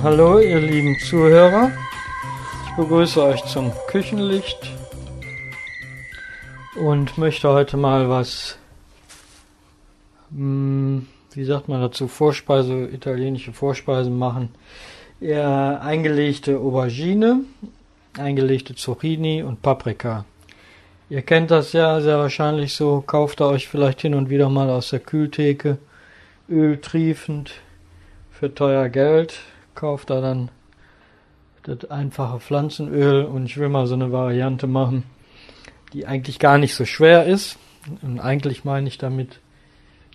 Hallo ihr lieben Zuhörer. Ich begrüße euch zum Küchenlicht und möchte heute mal was, hm, wie sagt man dazu, Vorspeise, italienische Vorspeisen machen. Ja, eingelegte Aubergine, eingelegte Zucchini und Paprika. Ihr kennt das ja sehr wahrscheinlich so, kauft ihr euch vielleicht hin und wieder mal aus der Kühltheke, Öl triefend, für teuer Geld, kauft da dann das einfache Pflanzenöl und ich will mal so eine Variante machen, die eigentlich gar nicht so schwer ist. Und eigentlich meine ich damit,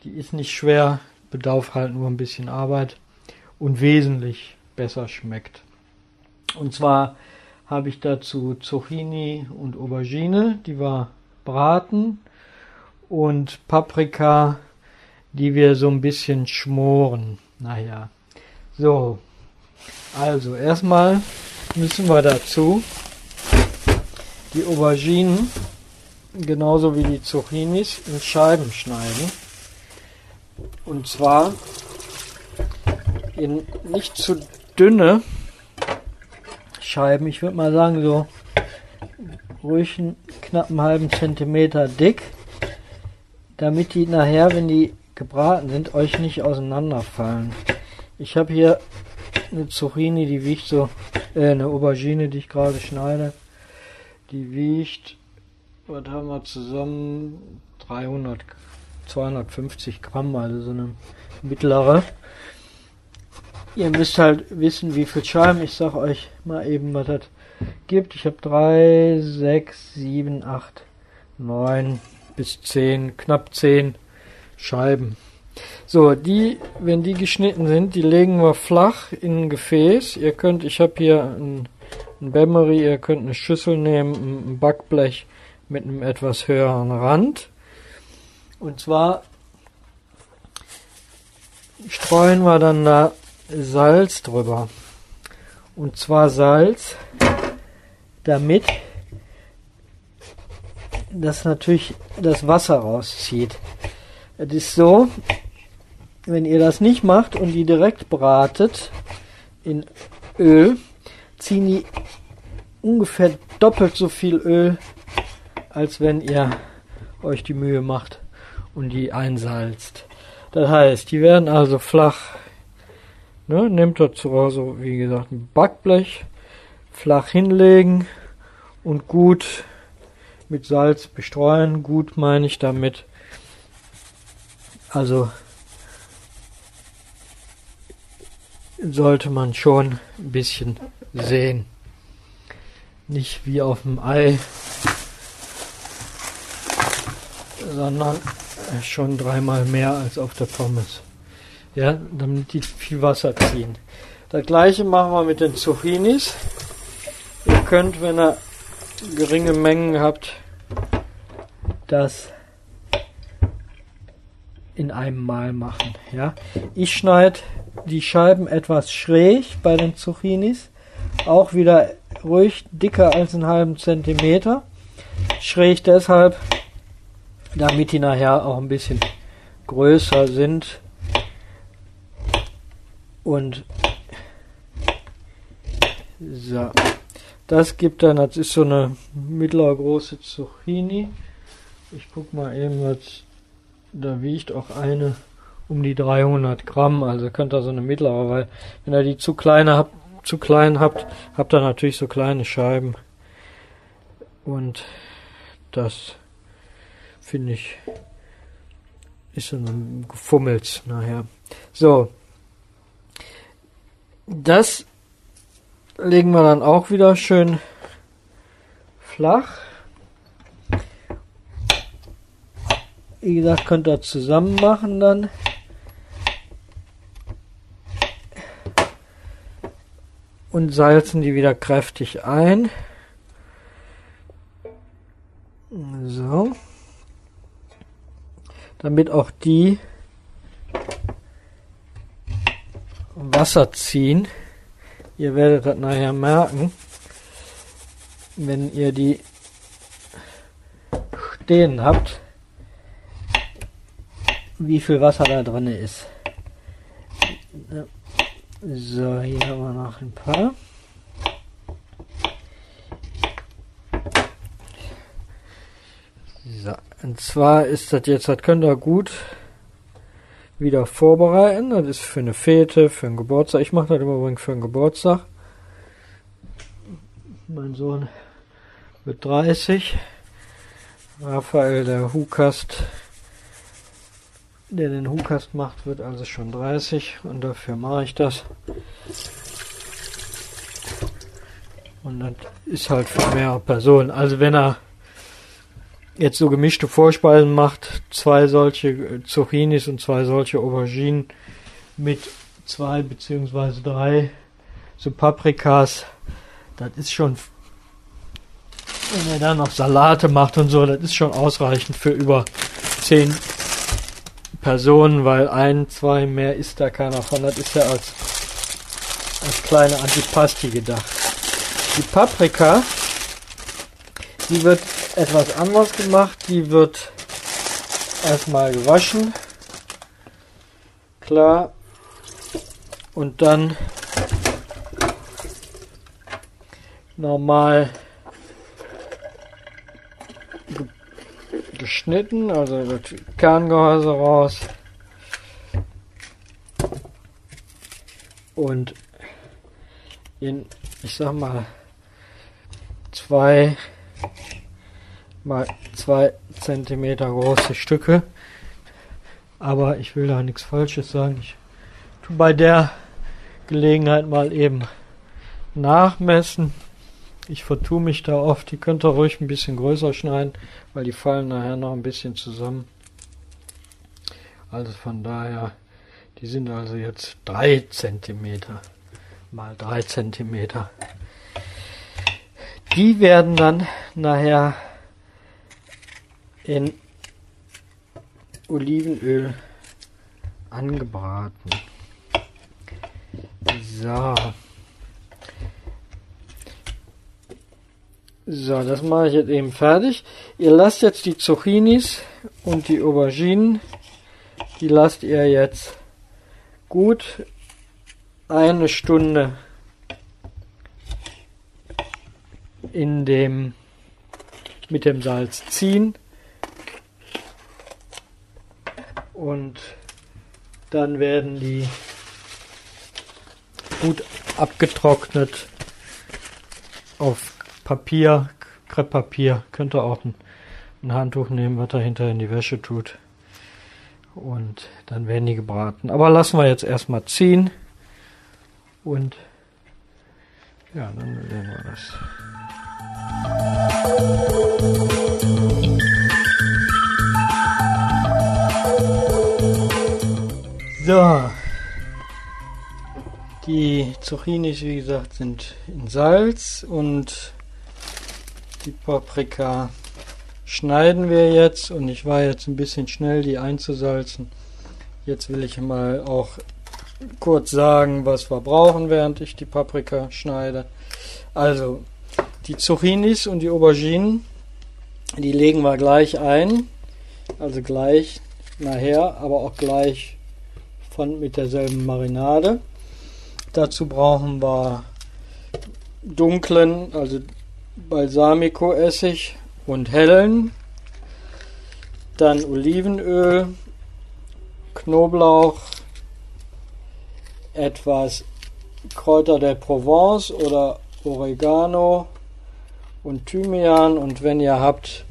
die ist nicht schwer, bedarf halt nur ein bisschen Arbeit und wesentlich besser schmeckt. Und zwar habe ich dazu Zucchini und Aubergine, die wir braten und Paprika, die wir so ein bisschen schmoren. Naja, so, also erstmal müssen wir dazu die Auberginen genauso wie die Zucchinis in Scheiben schneiden. Und zwar in nicht zu dünne Scheiben. Ich würde mal sagen so ruhig einen knappen halben Zentimeter dick, damit die nachher, wenn die gebraten sind, euch nicht auseinanderfallen. Ich habe hier eine Zucchini, die wiegt so, äh, eine Aubergine, die ich gerade schneide. Die wiegt, was haben wir zusammen? 300, 250 Gramm, also so eine mittlere. Ihr müsst halt wissen, wie viel Scheiben. Ich sag euch mal eben, was das gibt. Ich habe 3, 6, 7, 8, 9 bis 10, knapp 10 Scheiben. So, die, wenn die geschnitten sind, die legen wir flach in ein Gefäß. Ihr könnt, ich habe hier ein, ein Bämmery, ihr könnt eine Schüssel nehmen, ein Backblech mit einem etwas höheren Rand. Und zwar streuen wir dann da Salz drüber. Und zwar Salz, damit das natürlich das Wasser rauszieht. Es ist so, wenn ihr das nicht macht und die direkt bratet in Öl, ziehen die ungefähr doppelt so viel Öl, als wenn ihr euch die Mühe macht und die einsalzt. Das heißt, die werden also flach. Ne, nehmt dazu also, wie gesagt, ein Backblech, flach hinlegen und gut mit Salz bestreuen. Gut meine ich damit also sollte man schon ein bisschen sehen. Nicht wie auf dem Ei, sondern schon dreimal mehr als auf der Pommes. Ja, damit die viel Wasser ziehen. Das gleiche machen wir mit den Zucchinis. Ihr könnt, wenn ihr geringe Mengen habt, das in einem Mal machen. Ja, ich schneide die Scheiben etwas schräg bei den Zucchinis, auch wieder ruhig dicker als einen halben Zentimeter. Schräg deshalb, damit die nachher auch ein bisschen größer sind und so. Das gibt dann, das ist so eine mittlere große Zucchini. Ich guck mal eben, was da wiegt auch eine um die 300 Gramm, also könnt ihr so eine mittlere, weil wenn ihr die zu kleine habt, zu klein habt, habt ihr natürlich so kleine Scheiben. Und das finde ich ist so ein Gefummels nachher. So. Das legen wir dann auch wieder schön flach. Wie gesagt, könnt ihr zusammen machen dann. Und salzen die wieder kräftig ein. So. Damit auch die Wasser ziehen. Ihr werdet das nachher merken, wenn ihr die stehen habt wie viel Wasser da drin ist. So, hier haben wir noch ein paar. So, und zwar ist das jetzt, das könnt ihr gut wieder vorbereiten. Das ist für eine Fete, für einen Geburtstag. Ich mache das immer übrigens für einen Geburtstag. Mein Sohn wird 30. Raphael, der Hukast, der den Hukast macht, wird also schon 30 und dafür mache ich das. Und das ist halt für mehrere Personen. Also wenn er jetzt so gemischte Vorspeisen macht, zwei solche Zucchinis und zwei solche Auberginen mit zwei beziehungsweise drei so Paprikas, das ist schon, wenn er dann noch Salate macht und so, das ist schon ausreichend für über zehn Personen, weil ein, zwei mehr isst da keiner von. Das ist ja als, als kleine Antipasti gedacht. Die Paprika, die wird etwas anders gemacht. Die wird erstmal gewaschen. Klar. Und dann normal geschnitten, also das Kerngehäuse raus. Und in, ich sag mal, zwei mal zwei Zentimeter große Stücke. Aber ich will da nichts Falsches sagen. Ich tu bei der Gelegenheit mal eben nachmessen. Ich vertue mich da oft. Die könnt ihr ruhig ein bisschen größer schneiden, weil die fallen nachher noch ein bisschen zusammen. Also von daher, die sind also jetzt drei Zentimeter mal drei Zentimeter. Die werden dann nachher in Olivenöl angebraten. So. So, das mache ich jetzt eben fertig. Ihr lasst jetzt die Zucchinis und die Auberginen, die lasst ihr jetzt gut eine Stunde in dem mit dem Salz ziehen. und dann werden die gut abgetrocknet auf Papier, Krepppapier. Könnt ihr auch ein, ein Handtuch nehmen, was dahinter in die Wäsche tut. Und dann werden die gebraten. Aber lassen wir jetzt erstmal ziehen. Und ja, dann sehen wir das. So. Die Zucchinis, wie gesagt, sind in Salz und die Paprika schneiden wir jetzt und ich war jetzt ein bisschen schnell, die einzusalzen. Jetzt will ich mal auch kurz sagen, was wir brauchen, während ich die Paprika schneide. Also, die Zucchinis und die Auberginen, die legen wir gleich ein. Also gleich nachher, aber auch gleich von mit derselben Marinade. Dazu brauchen wir dunklen, also Balsamico-Essig und hellen. Dann Olivenöl, Knoblauch, etwas Kräuter der Provence oder Oregano und Thymian und wenn ihr habt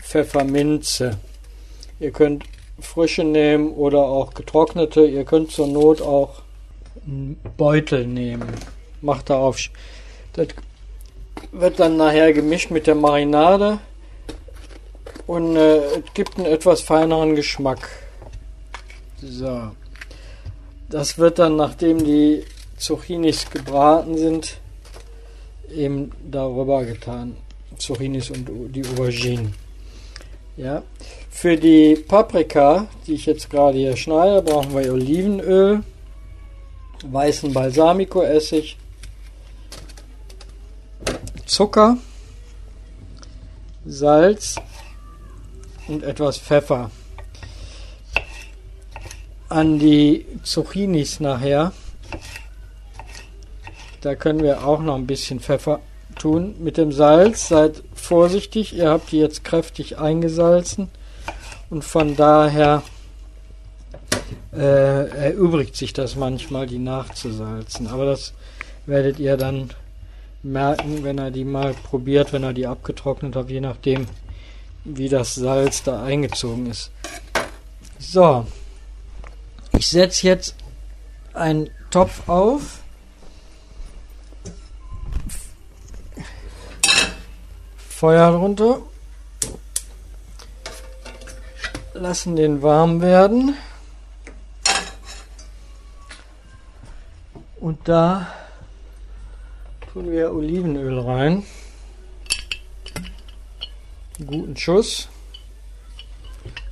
Pfefferminze. Ihr könnt frische nehmen oder auch getrocknete. Ihr könnt zur Not auch einen Beutel nehmen. Macht darauf. Das wird dann nachher gemischt mit der Marinade und äh, gibt einen etwas feineren Geschmack. So. Das wird dann, nachdem die Zucchinis gebraten sind, eben darüber getan. Zucchinis und die Auberginen. Ja. Für die Paprika, die ich jetzt gerade hier schneide, brauchen wir Olivenöl, weißen Balsamico-Essig, Zucker, Salz und etwas Pfeffer. an die Zucchinis nachher. Da können wir auch noch ein bisschen Pfeffer tun. Mit dem Salz seid vorsichtig. Ihr habt die jetzt kräftig eingesalzen. Und von daher äh, erübrigt sich das manchmal, die nachzusalzen. Aber das werdet ihr dann merken, wenn er die mal probiert, wenn er die abgetrocknet hat, je nachdem, wie das Salz da eingezogen ist. So, ich setze jetzt einen Topf auf. Feuer drunter. Lassen den warm werden. Und da tun wir Olivenöl rein. Einen guten Schuss.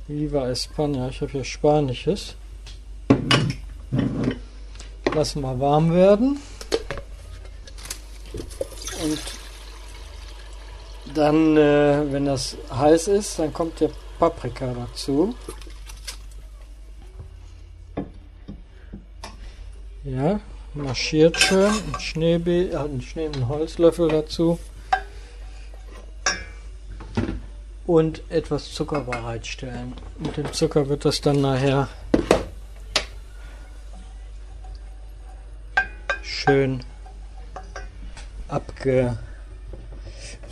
Viva España, ich habe hier Spanisches. Lassen wir warm werden. Und dann, äh, wenn das heiß ist, dann kommt der Paprika dazu. Ja, marschiert schön. Ein Schneebe, äh, einen Schnee, einen Holzlöffel dazu. Und etwas Zucker bereitstellen. Mit dem Zucker wird das dann nachher schön abge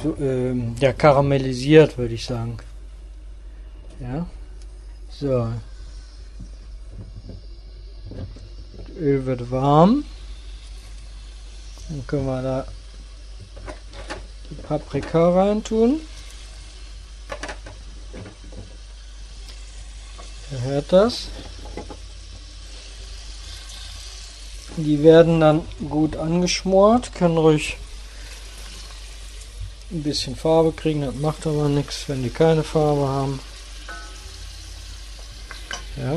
so, ähm, ja, karamellisiert, würde ich sagen. Ja. So. Öl wird warm. Dann können wir da die Paprika rein tun. Ihr hört das. Die werden dann gut angeschmort, können ruhig ein bisschen Farbe kriegen, das macht aber nichts, wenn die keine Farbe haben. Ja.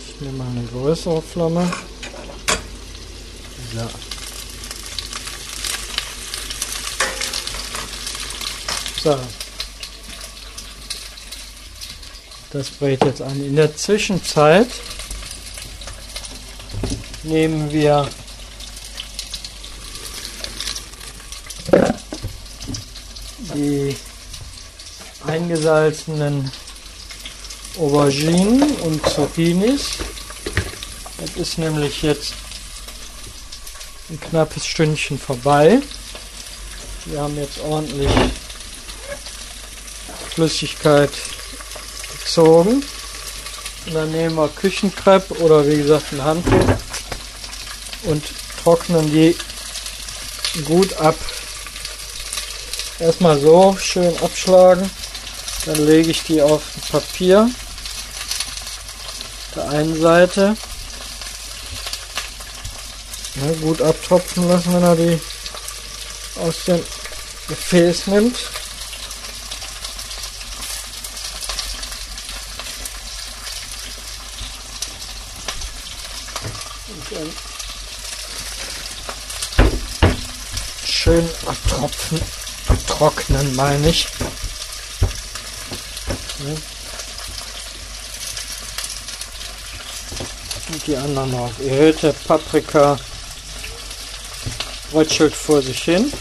Ich nehme mal eine größere Flamme. So. So. Das brät jetzt an. In der Zwischenzeit nehmen wir die eingesalzenen Auberginen und Zucchinis. Das ist nämlich jetzt ein knappes Stündchen vorbei. Wir haben jetzt ordentlich Flüssigkeit gezogen. Und dann nehmen wir Küchenkrepp oder wie gesagt ein Handtuch und trocknen die gut ab. Erstmal so schön abschlagen, dann lege ich die auf Papier der einen Seite. Ja, gut abtropfen lassen, wenn er die aus dem Gefäß nimmt. Schön abtropfen, abtrocknen, meine ich. Und die anderen hört, der Paprika rötschelt vor sich hin.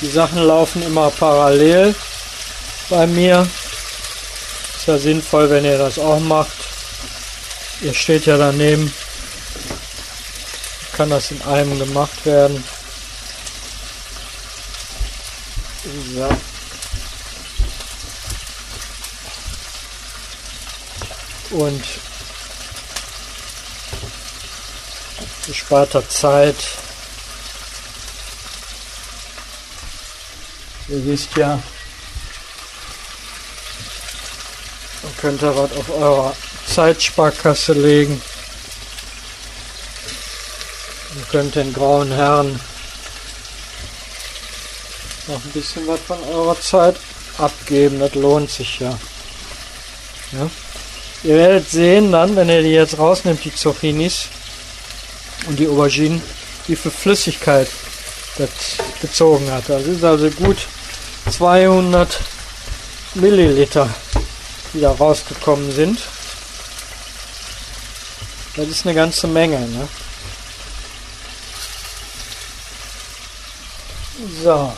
Die Sachen laufen immer parallel bei mir. Ist ja sinnvoll, wenn ihr das auch macht. Ihr steht ja daneben. Kann das in einem gemacht werden. So. Und gesparter Zeit Ihr wisst ja, man könnte was auf eurer Zeitsparkasse legen. Ihr könnt den grauen Herren noch ein bisschen was von eurer Zeit abgeben, das lohnt sich ja. ja. Ihr werdet sehen dann, wenn ihr die jetzt rausnimmt, die Zucchinis und die Auberginen, wie viel Flüssigkeit das gezogen hat. Das ist also gut 200 Milliliter, die da rausgekommen sind. Das ist eine ganze Menge. Ne? So.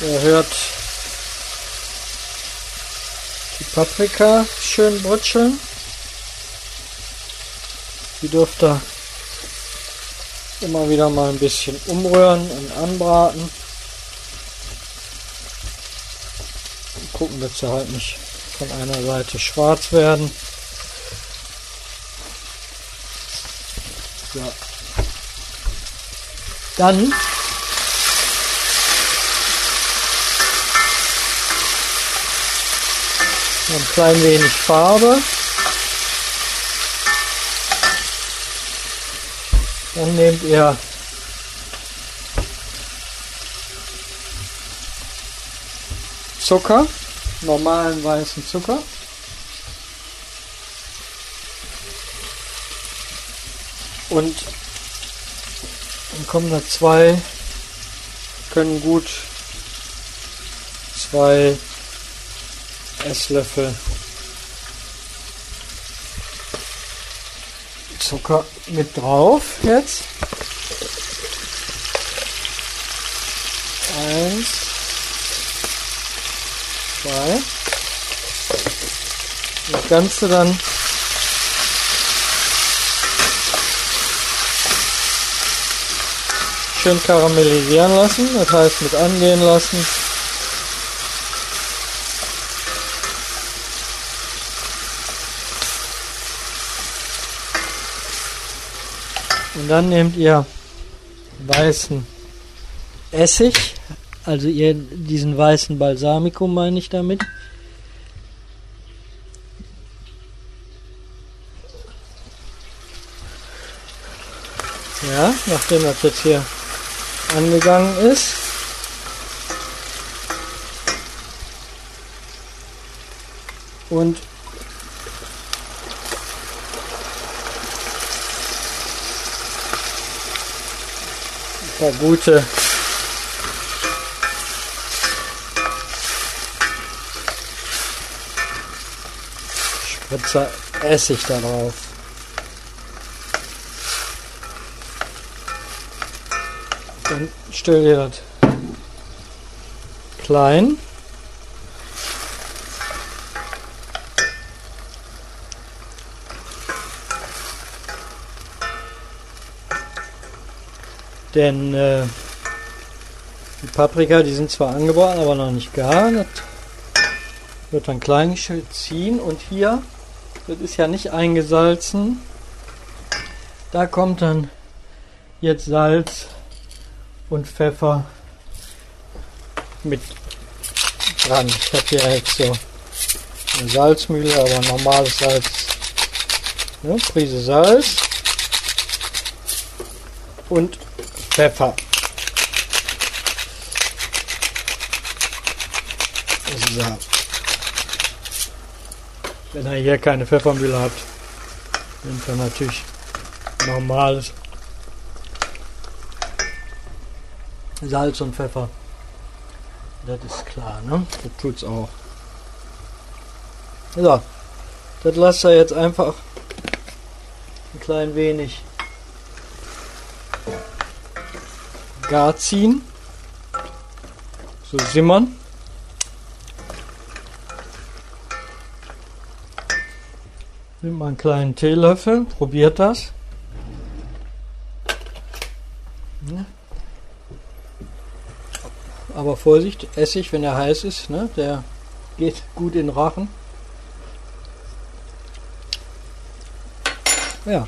Ihr hört die Paprika schön brutscheln. Die dürfte immer wieder mal ein bisschen umrühren und anbraten. Und gucken, dass sie halt nicht von einer Seite schwarz werden. So. Dann ein klein wenig Farbe. Dann nehmt ihr Zucker, normalen weißen Zucker. Und dann kommen da zwei, können gut zwei Esslöffel Zucker mit drauf jetzt. Eins, zwei. Das Ganze dann schön karamellisieren lassen, das heißt mit angehen lassen. Und dann nehmt ihr weißen Essig, also ihr diesen weißen Balsamico meine ich damit. Ja, nachdem das jetzt hier angegangen ist. Und paar gute Spritzer Essig da drauf. Dann stell dir das klein. Denn äh, die Paprika, die sind zwar angebraten, aber noch nicht gar. Das wird dann klein ziehen. Und hier, das ist ja nicht eingesalzen. Da kommt dann jetzt Salz und Pfeffer mit dran. Ich habe hier jetzt so eine Salzmühle, aber normales Salz. Ne, Prise Salz und Pfeffer. So. Wenn ihr hier keine Pfeffermühle habt, nehmt ihr natürlich normales Salz und Pfeffer. Das ist klar, ne? Das tut's auch. So, das lasst ihr jetzt einfach ein klein wenig gar ziehen. So simmern. Nimmt mal einen kleinen Teelöffel, probiert das. Aber Vorsicht, Essig, wenn er heiß ist, ne, der geht gut in Rachen. Ja,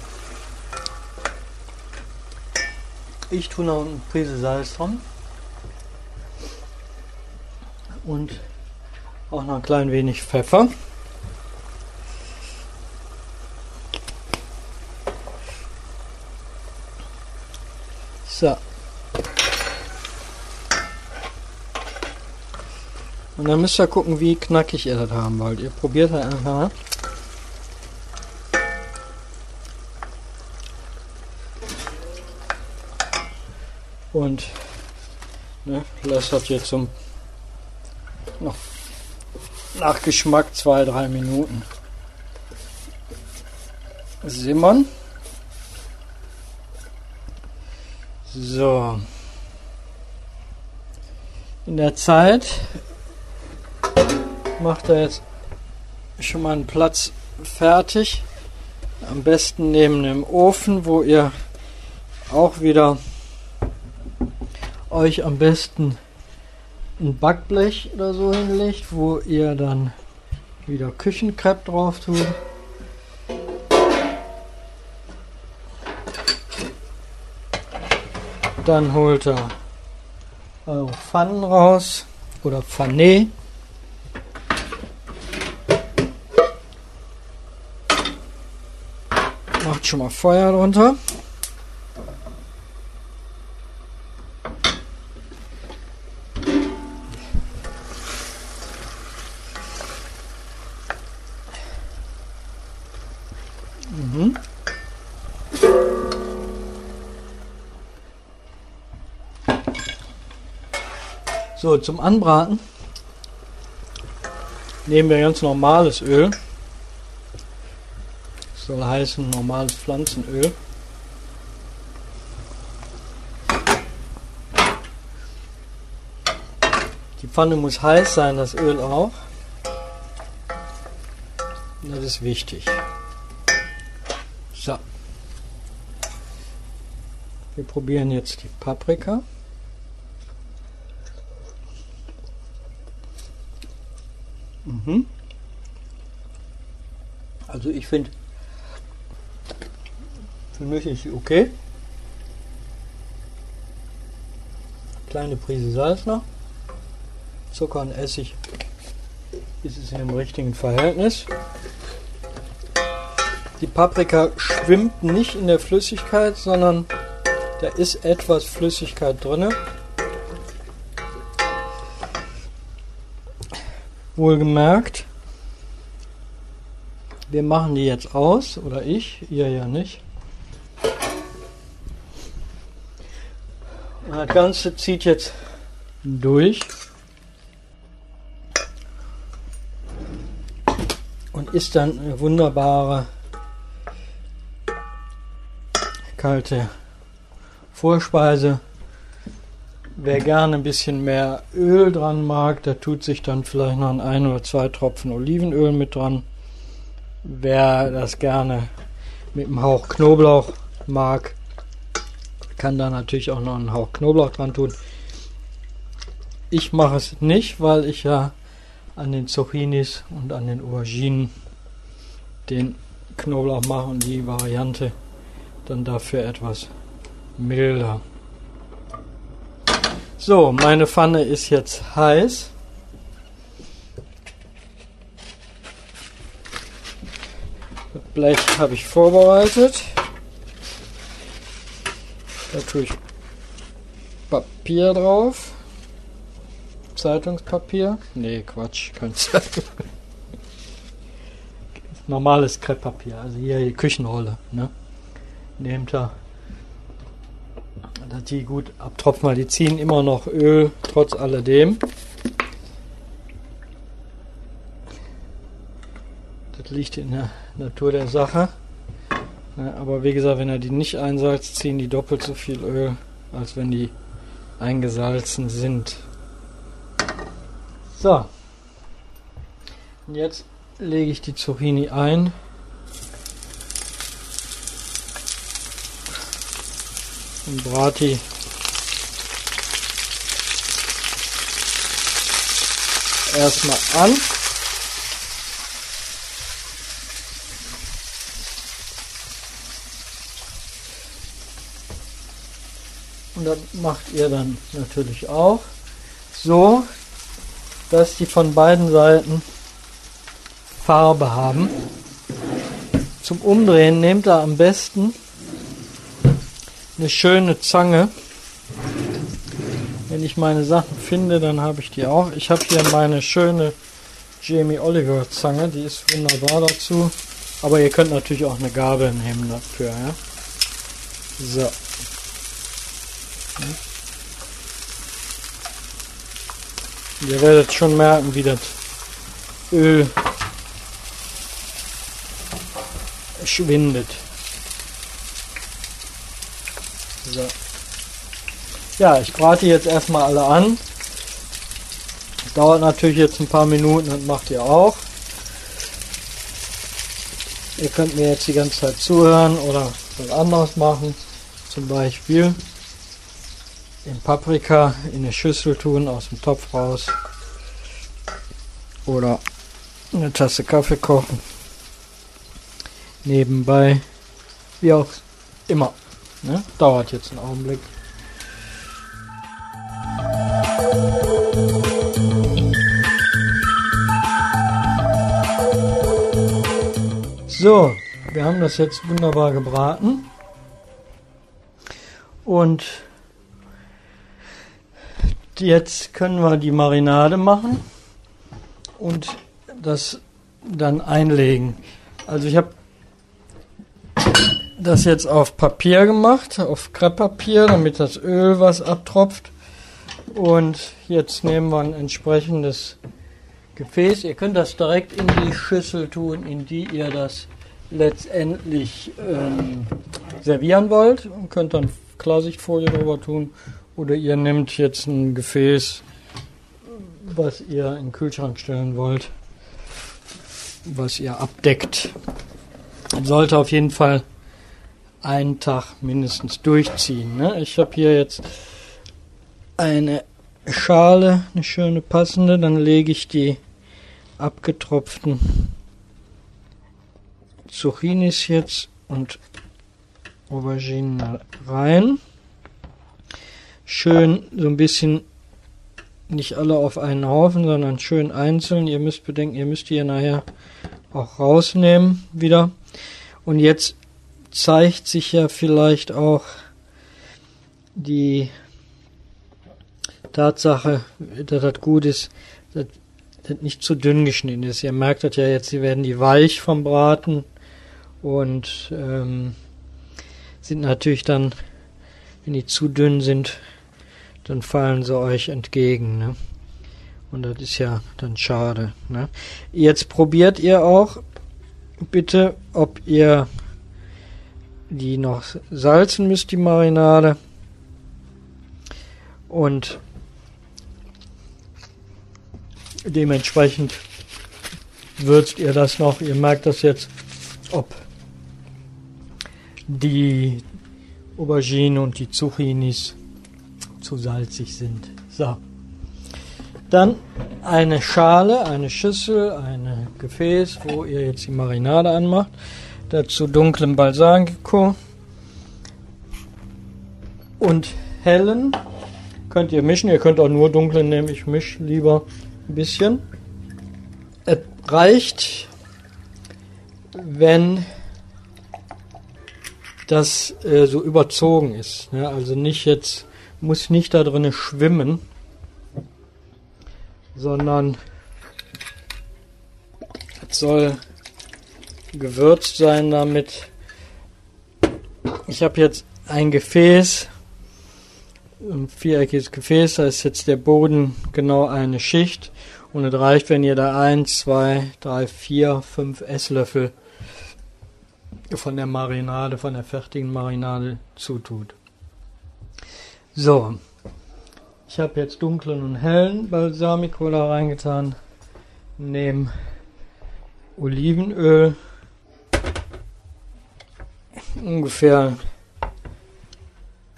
Ich tue noch eine Prise Salz dran. Und auch noch ein klein wenig Pfeffer. So. Und dann müsst ihr gucken, wie knackig ihr das haben wollt. Ihr probiert halt einfach Und ne, das jetzt zum noch nach Geschmack zwei, drei Minuten simmern. So. In der Zeit macht er jetzt schon mal einen Platz fertig. Am besten neben dem Ofen, wo ihr auch wieder euch am besten ein Backblech oder so hinlegt, wo ihr dann wieder Küchenkrepp drauf tut. Dann holt er eure Pfannen raus oder Pfanne. Macht schon mal Feuer drunter. So, zum Anbraten nehmen wir ganz normales Öl. Das soll heißen normales Pflanzenöl. Die Pfanne muss heiß sein, das Öl auch. Das ist wichtig. So. Wir probieren jetzt die Paprika. Mhm. Also ich finde, für mich ist sie okay. Kleine Prise Salz noch. Zucker und Essig ist es in dem richtigen Verhältnis. Die Paprika schwimmt nicht in der Flüssigkeit, sondern da ist etwas Flüssigkeit drin. Wohlgemerkt, wir machen die jetzt aus, oder ich, ihr ja nicht. Das Ganze zieht jetzt durch. Und ist dann eine wunderbare kalte Vorspeise Wer gerne ein bisschen mehr Öl dran mag, der tut sich dann vielleicht noch ein oder zwei Tropfen Olivenöl mit dran. Wer das gerne mit einem Hauch Knoblauch mag, kann da natürlich auch noch einen Hauch Knoblauch dran tun. Ich mache es nicht, weil ich ja an den Zucchinis und an den Auberginen den Knoblauch mache und die Variante dann dafür etwas milder. So, meine Pfanne ist jetzt heiß. Das Blech habe ich vorbereitet. Da tue ich Papier drauf. Zeitungspapier. Nee, Quatsch, kein Zeitung. Normales Krepppapier, also hier die Küchenrolle. Ne? Nehmt dass die gut abtropfen, weil die ziehen immer noch Öl, trotz alledem. Das liegt in der Natur der Sache. aber wie gesagt, wenn er die nicht einsalzt, ziehen die doppelt so viel Öl, als wenn die eingesalzen sind. So. Und jetzt lege ich die Zucchini ein. Und brate erstmal an. Und das macht ihr dann natürlich auch so, dass die von beiden Seiten Farbe haben. Zum Umdrehen nehmt ihr am besten eine schöne Zange Wenn ich meine Sachen finde, dann habe ich die auch. Ich habe hier meine schöne Jamie Oliver Zange, die ist wunderbar dazu. Aber ihr könnt natürlich auch eine Gabel nehmen dafür. Ja? So. Ihr werdet schon merken, wie das Öl schwindet. So. Ja, ich brate jetzt erstmal alle an. Dauert natürlich jetzt ein paar Minuten, das macht ihr auch. Ihr könnt mir jetzt die ganze Zeit zuhören oder was anderes machen. Zum Beispiel den Paprika in eine Schüssel tun, aus dem Topf raus. Oder eine Tasse Kaffee kochen. Nebenbei. Wie auch immer. Ne? Dauert jetzt einen Augenblick. So, wir haben das jetzt wunderbar gebraten. Und jetzt können wir die Marinade machen und das dann einlegen. Also ich habe das jetzt auf Papier gemacht, auf Krepppapier, damit das Öl was abtropft. Und jetzt nehmen wir ein entsprechendes Gefäß. Ihr könnt das direkt in die Schüssel tun, in die ihr das letztendlich ähm, servieren wollt. Und könnt dann Klarsichtfolie drüber tun. Oder ihr nehmt jetzt ein Gefäß, was ihr in den Kühlschrank stellen wollt, was ihr abdeckt. Sollte auf jeden Fall einen Tag mindestens durchziehen. Ne? Ich habe hier jetzt eine Schale, eine schöne passende, dann lege ich die abgetropften Zucchinis jetzt und Auberginen rein. Schön so ein bisschen nicht alle auf einen Haufen, sondern schön einzeln. Ihr müsst bedenken, ihr müsst die ja nachher auch rausnehmen wieder. Und jetzt zeigt sich ja vielleicht auch die Tatsache, dass das gut ist, dass das nicht zu dünn geschnitten ist. Ihr merkt das ja jetzt, sie werden die weich vom Braten und ähm, sind natürlich dann, wenn die zu dünn sind, dann fallen sie euch entgegen. Ne? Und das ist ja dann schade. Ne? Jetzt probiert ihr auch bitte, ob ihr die noch salzen müsst, die Marinade. Und dementsprechend würzt ihr das noch. Ihr merkt das jetzt, ob die Aubergine und die Zucchinis zu salzig sind. So. Dann eine Schale, eine Schüssel, ein Gefäß, wo ihr jetzt die Marinade anmacht. Dazu dunklen Balsamico und hellen. Könnt ihr mischen. Ihr könnt auch nur dunklen nehmen. Ich mische lieber ein bisschen. Es reicht, wenn das äh, so überzogen ist. Ne? Also nicht jetzt, muss nicht da drin schwimmen, sondern es soll gewürzt sein damit. Ich habe jetzt ein Gefäß, ein viereckiges Gefäß, da ist jetzt der Boden genau eine Schicht und es reicht, wenn ihr da 1, 2, 3, 4, 5 Esslöffel von der Marinade, von der fertigen Marinade zutut. So, ich habe jetzt dunklen und hellen Balsamico da reingetan, nehme Olivenöl ungefähr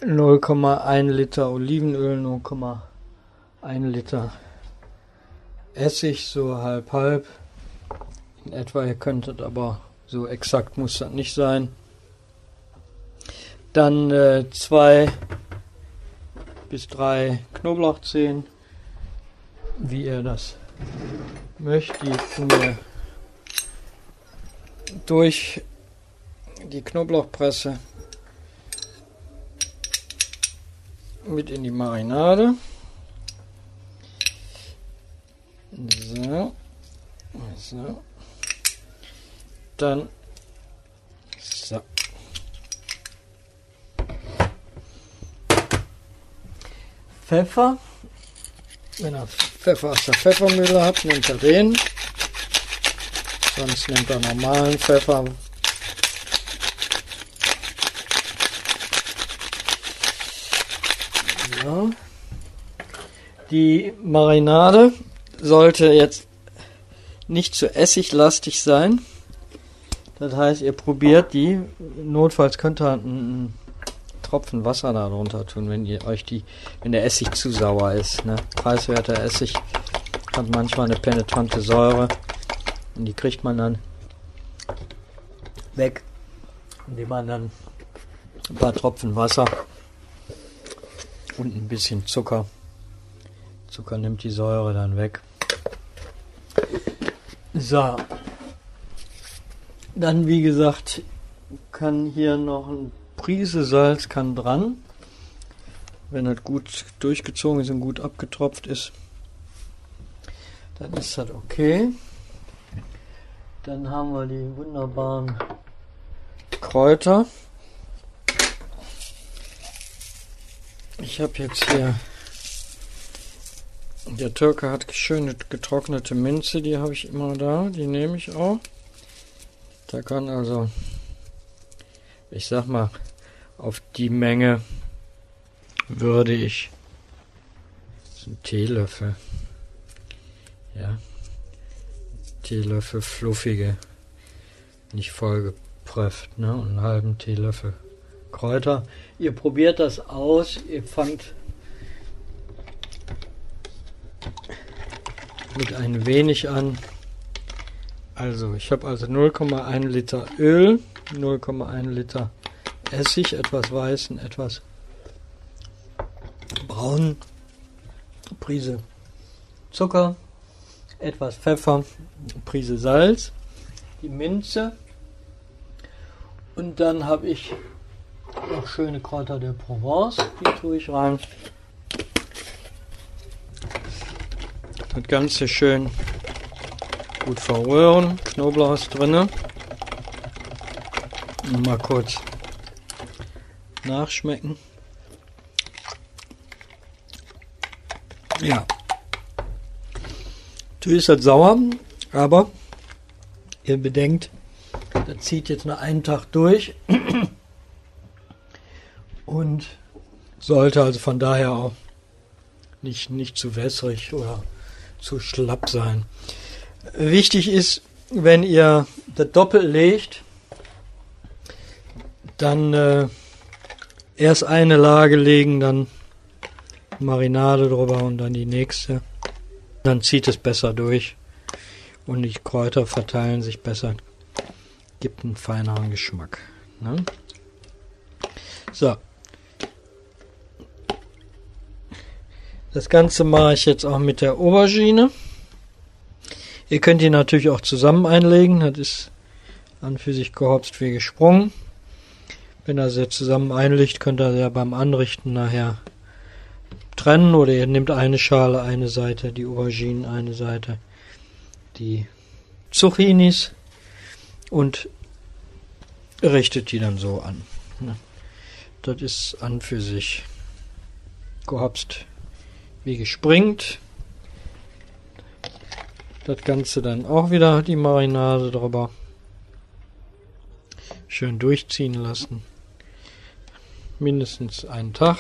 0,1 Liter Olivenöl, 0,1 Liter Essig, so halb halb. In etwa, ihr könntet aber so exakt muss das nicht sein. Dann äh, zwei bis drei Knoblauchzehen, wie ihr das möchtet. Die tun wir durch die Knoblauchpresse mit in die Marinade. So. So. Dann. So. Pfeffer. Wenn er Pfeffer aus der Pfeffermühle hat, nimmt er den. Sonst nimmt er normalen Pfeffer. So. Die Marinade sollte jetzt nicht zu essiglastig sein. Das heißt, ihr probiert die. Notfalls könnt ihr einen Tropfen Wasser darunter tun, wenn ihr euch die, wenn der Essig zu sauer ist. Ne? Preiswerter Essig hat manchmal eine penetrante Säure und die kriegt man dann weg, indem man dann ein paar Tropfen Wasser und ein bisschen Zucker. Zucker nimmt die Säure dann weg. So. Dann, wie gesagt, kann hier noch ein Prise Salz kann dran. Wenn das gut durchgezogen ist und gut abgetropft ist, dann ist das okay. Dann haben wir die wunderbaren Kräuter. Ich habe jetzt hier, der Türke hat schöne getrocknete Minze, die habe ich immer da, die nehme ich auch. Da kann also, ich sag mal, auf die Menge würde ich ein Teelöffel, ja, Teelöffel fluffige, nicht vollgepröfft, ne, und einen halben Teelöffel Kräuter. Ihr probiert das aus, ihr fangt mit ein wenig an. Also, ich habe also 0,1 Liter Öl, 0,1 Liter Essig, etwas weißen, etwas braun, Prise Zucker, etwas Pfeffer, Prise Salz, die Minze. Und dann habe ich noch schöne Kräuter der Provence, die tue ich rein. Das Ganze schön Gut verrühren. Knoblauch ist drin. Mal kurz nachschmecken. Ja. Natürlich ist das sauer, aber ihr bedenkt, das zieht jetzt nur einen Tag durch und sollte also von daher auch nicht, nicht zu wässrig oder zu schlapp sein. Wichtig ist, wenn ihr das Doppel legt, dann äh, erst eine Lage legen, dann Marinade drüber und dann die nächste. Dann zieht es besser durch und die Kräuter verteilen sich besser. Gibt einen feineren Geschmack. Ne? So. Das Ganze mache ich jetzt auch mit der Aubergine. Ihr könnt die natürlich auch zusammen einlegen. Das ist an für sich gehopst wie gesprungen. Wenn ihr sie zusammen einlegt, könnt ihr sie beim Anrichten nachher trennen oder ihr nehmt eine Schale, eine Seite, die Auberginen eine Seite, die Zucchinis und richtet die dann so an. Das ist an für sich gehopst wie gespringt. Das Ganze dann auch wieder die Marinade drüber. Schön durchziehen lassen. Mindestens einen Tag.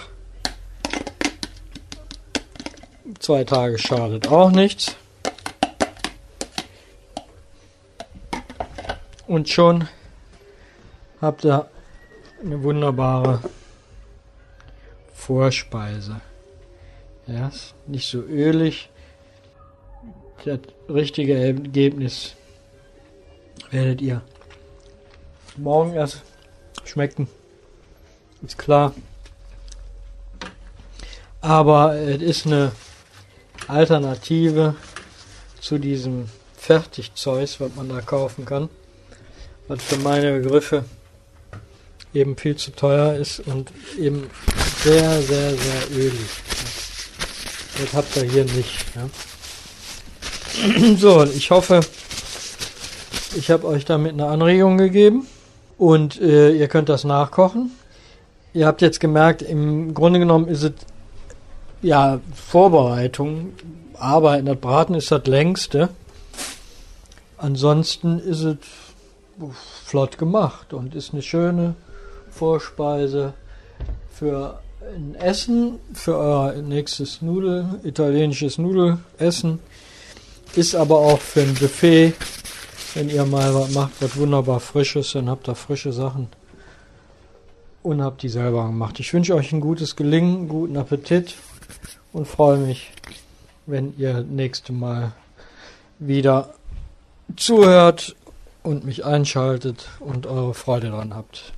Zwei Tage schadet auch nichts. Und schon habt ihr eine wunderbare Vorspeise. Ja, nicht so ölig, das richtige Ergebnis werdet ihr morgen erst schmecken. Ist klar. Aber es ist eine Alternative zu diesem Fertigzeug, was man da kaufen kann. Was für meine Begriffe eben viel zu teuer ist und eben sehr, sehr, sehr ölig. Das habt ihr hier nicht. Ja. so, ich hoffe, ich habe euch damit eine Anregung gegeben und äh, ihr könnt das nachkochen. Ihr habt jetzt gemerkt, im Grunde genommen ist es ja Vorbereitung, Arbeiten, das Braten ist das längste. Ansonsten ist es flott gemacht und ist eine schöne Vorspeise für ein Essen, für euer nächstes Nudel, italienisches Nudelessen. Ist aber auch für ein Buffet, wenn ihr mal was macht, was wunderbar frisches, dann habt ihr frische Sachen und habt die selber gemacht. Ich wünsche euch ein gutes Gelingen, guten Appetit und freue mich, wenn ihr nächste Mal wieder zuhört und mich einschaltet und eure Freude daran habt.